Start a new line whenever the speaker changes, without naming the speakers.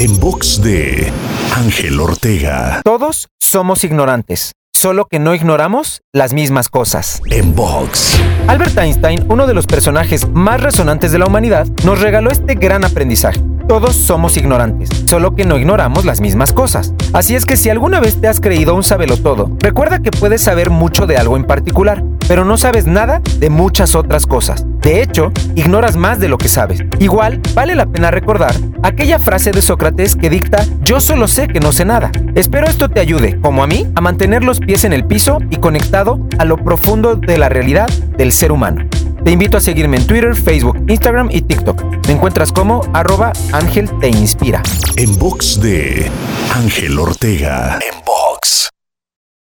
En box de Ángel Ortega.
Todos somos ignorantes, solo que no ignoramos las mismas cosas.
En box.
Albert Einstein, uno de los personajes más resonantes de la humanidad, nos regaló este gran aprendizaje. Todos somos ignorantes, solo que no ignoramos las mismas cosas. Así es que si alguna vez te has creído un todo, recuerda que puedes saber mucho de algo en particular, pero no sabes nada de muchas otras cosas. De hecho, ignoras más de lo que sabes. Igual, vale la pena recordar aquella frase de Sócrates que dicta, yo solo sé que no sé nada. Espero esto te ayude, como a mí, a mantener los pies en el piso y conectado a lo profundo de la realidad del ser humano. Te invito a seguirme en Twitter, Facebook, Instagram y TikTok. Me encuentras como arroba Ángel Te Inspira.
En box de Ángel Ortega.